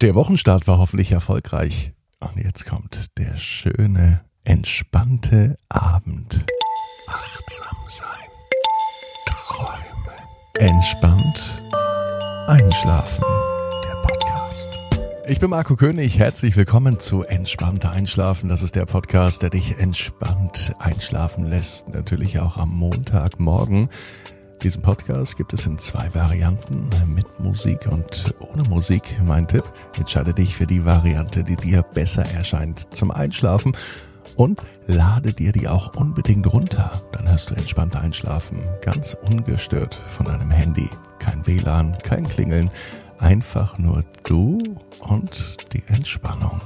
Der Wochenstart war hoffentlich erfolgreich. Und jetzt kommt der schöne, entspannte Abend. Achtsam sein. Träumen. Entspannt. Einschlafen. Der Podcast. Ich bin Marco König. Herzlich willkommen zu Entspannter Einschlafen. Das ist der Podcast, der dich entspannt einschlafen lässt. Natürlich auch am Montagmorgen. Diesen Podcast gibt es in zwei Varianten, mit Musik und ohne Musik. Mein Tipp, entscheide dich für die Variante, die dir besser erscheint zum Einschlafen und lade dir die auch unbedingt runter. Dann hörst du entspannt einschlafen, ganz ungestört von deinem Handy. Kein WLAN, kein Klingeln, einfach nur du und die Entspannung.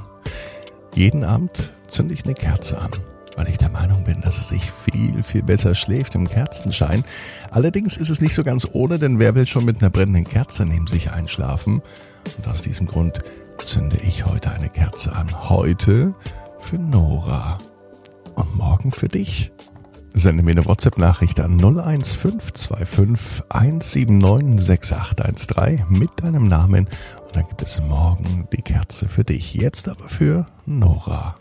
Jeden Abend zünde ich eine Kerze an weil ich der Meinung bin, dass es sich viel, viel besser schläft im Kerzenschein. Allerdings ist es nicht so ganz ohne, denn wer will schon mit einer brennenden Kerze neben sich einschlafen? Und aus diesem Grund zünde ich heute eine Kerze an. Heute für Nora und morgen für dich. Sende mir eine WhatsApp-Nachricht an 01525 179 6813 mit deinem Namen und dann gibt es morgen die Kerze für dich. Jetzt aber für Nora.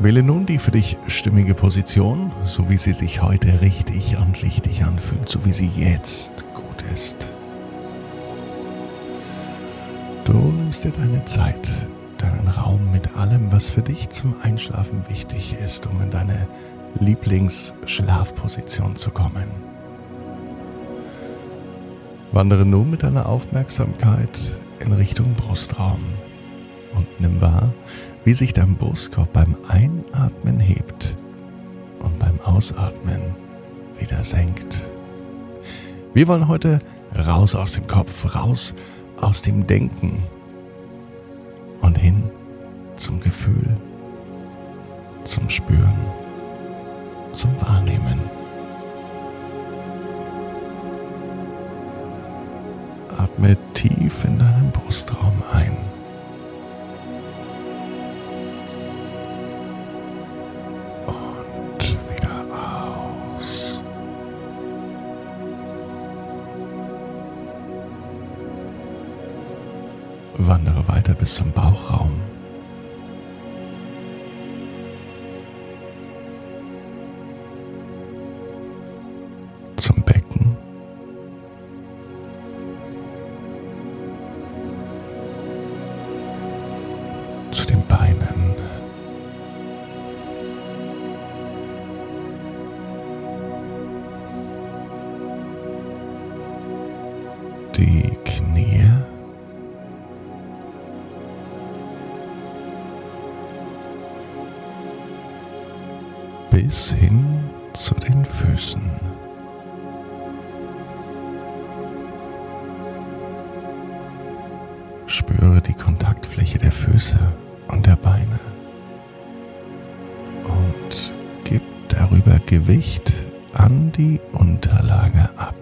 Wähle nun die für dich stimmige Position, so wie sie sich heute richtig und richtig anfühlt, so wie sie jetzt gut ist. Du nimmst dir deine Zeit, deinen Raum mit allem, was für dich zum Einschlafen wichtig ist, um in deine Lieblingsschlafposition zu kommen. Wandere nun mit deiner Aufmerksamkeit in Richtung Brustraum und nimm wahr, wie sich dein Brustkorb beim Einatmen hebt und beim Ausatmen wieder senkt. Wir wollen heute raus aus dem Kopf, raus aus dem Denken und hin zum Gefühl, zum Spüren, zum Wahrnehmen. Atme tief in deinen Brustraum ein. Bis zum Bauchraum. Zum Becken. Zu den Beinen. Die Knie. Bis hin zu den Füßen. Spüre die Kontaktfläche der Füße und der Beine und gib darüber Gewicht an die Unterlage ab.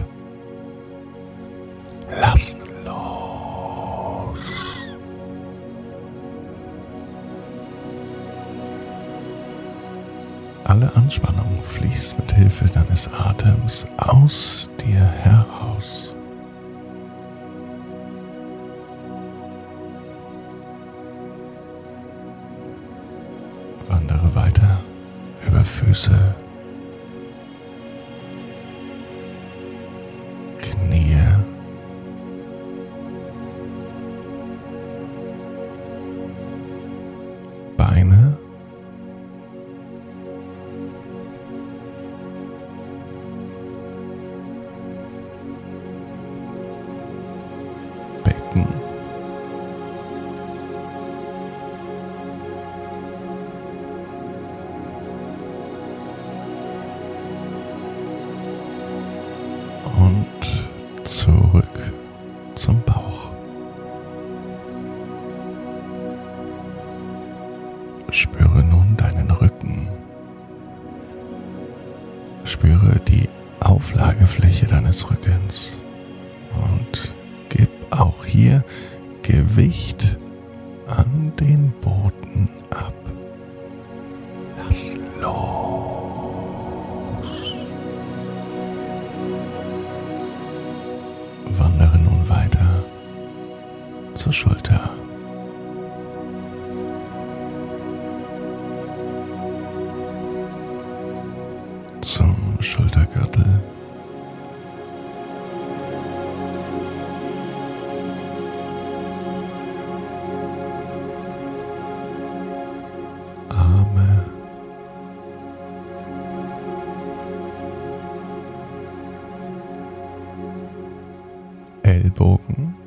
Alle Anspannung fließt mit Hilfe deines Atems aus dir heraus. Wandere weiter über Füße, ihr Gewicht an den Boden ab. Lass los. Wandere nun weiter zur Schulter. Zum Schultergürtel. Ellbogen.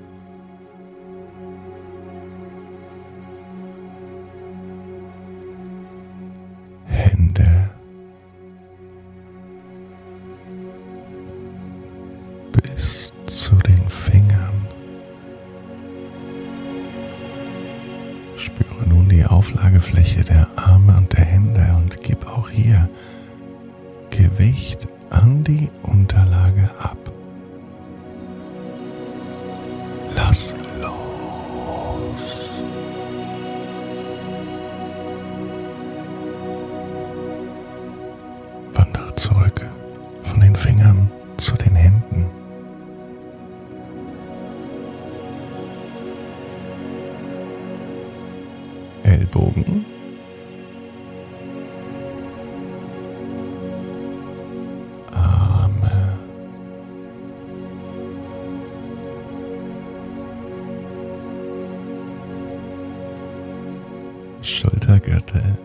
Schultergürtel.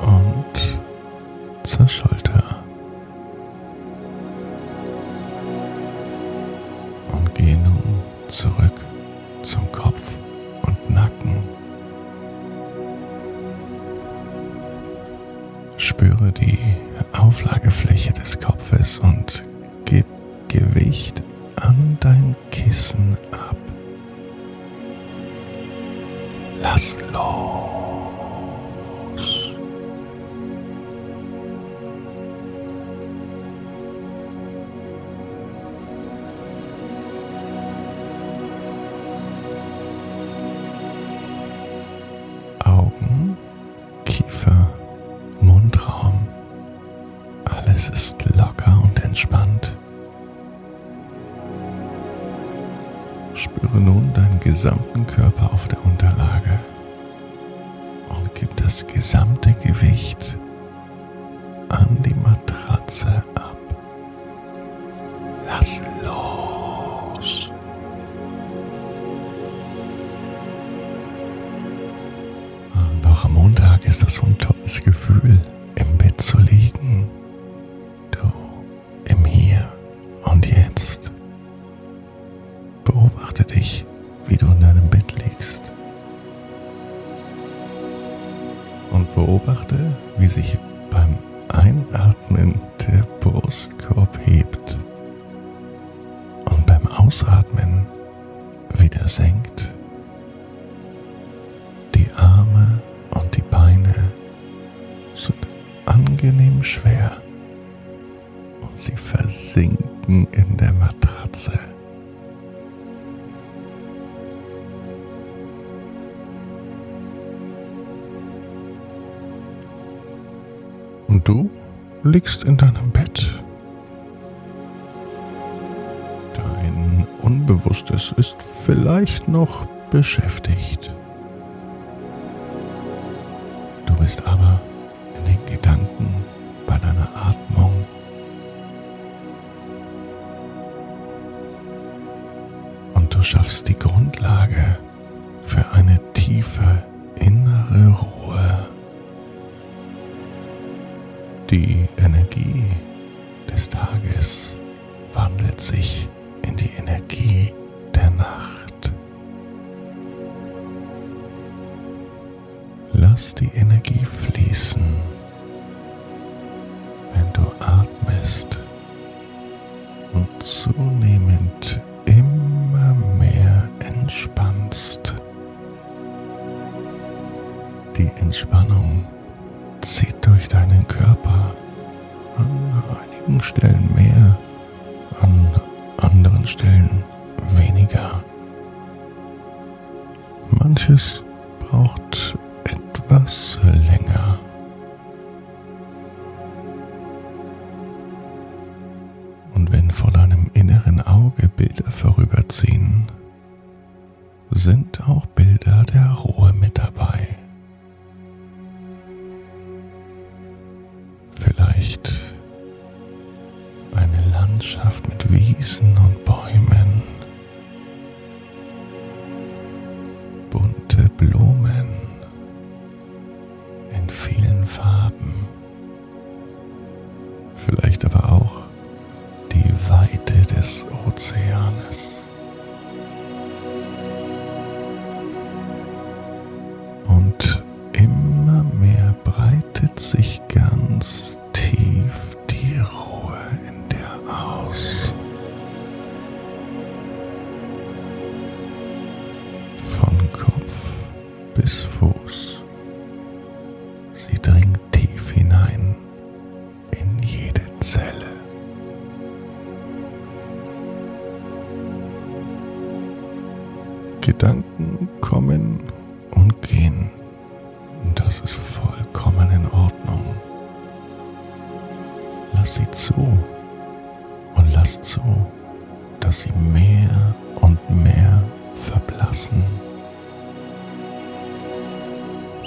Und zur Schulter. Gesamten Körper auf der Unterlage und gib das gesamte Gewicht an die Matratze ab. Lass los. Und auch am Montag ist das so ein tolles Gefühl, im Bett zu liegen. Wie sich beim Einatmen der Brustkorb hebt und beim Ausatmen wieder senkt. Die Arme und die Beine sind angenehm schwer und sie versinken in der Matratze. Du liegst in deinem Bett. Dein Unbewusstes ist vielleicht noch beschäftigt. Du bist aber in den Gedanken bei deiner Atmung. Und du schaffst die Grundlage für eine tiefe innere Ruhe. Die Energie des Tages wandelt sich in die Energie der Nacht. Lass die Energie fließen, wenn du atmest und zunehmend immer mehr entspannst. Die Entspannung zieht durch deinen Körper. An einigen Stellen mehr, an anderen Stellen weniger. Manches braucht etwas länger. Und wenn vor deinem inneren Auge Bilder vorüberziehen, sind auch Bilder der Ruhe mit dabei. vielleicht eine Landschaft mit Wiesen und Bäumen, bunte Blumen in vielen Farben, vielleicht aber auch die Weite des Ozeanes. purpose for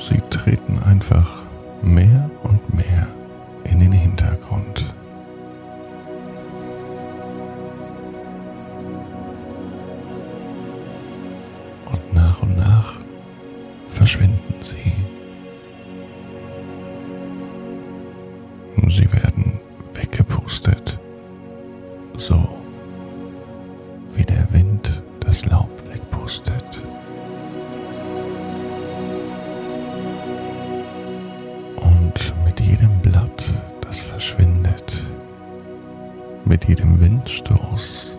Sie treten einfach mehr und mehr in den Hintergrund. mit jedem Windstoß.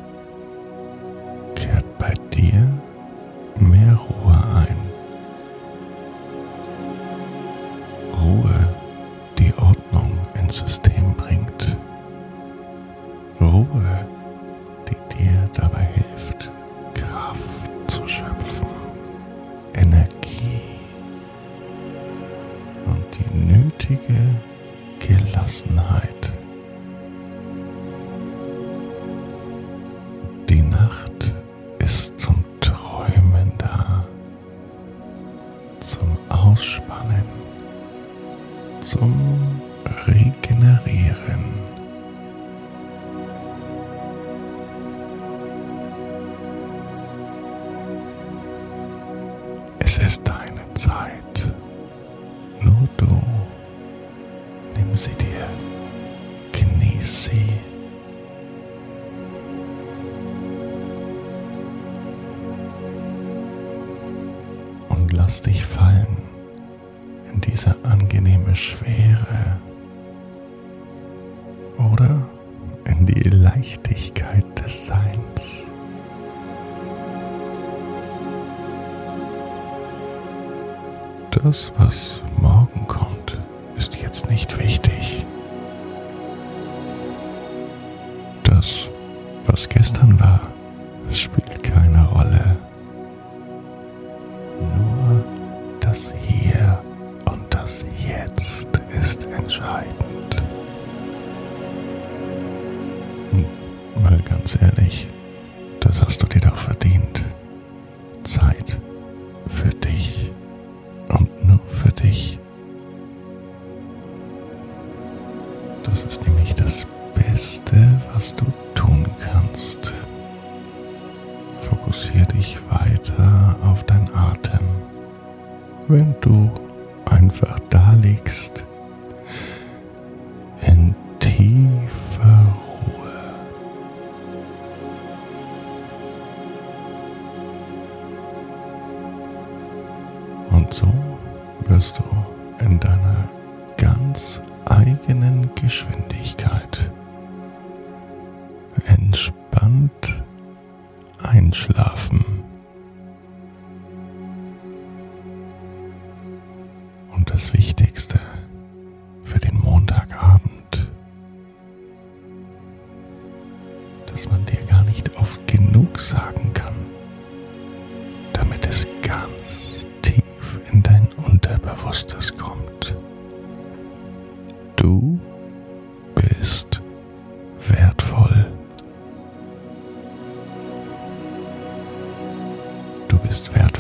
Ausspannen, zum Regenerieren. Es ist innere Schwere oder in die Leichtigkeit des Seins. Das, was morgen kommt, ist jetzt nicht wichtig. Das, was gestern war, spielt du einfach da liegst in tiefer Ruhe. Und so wirst du in deiner ganz eigenen Geschwindigkeit entspannt einschlafen. ist wert.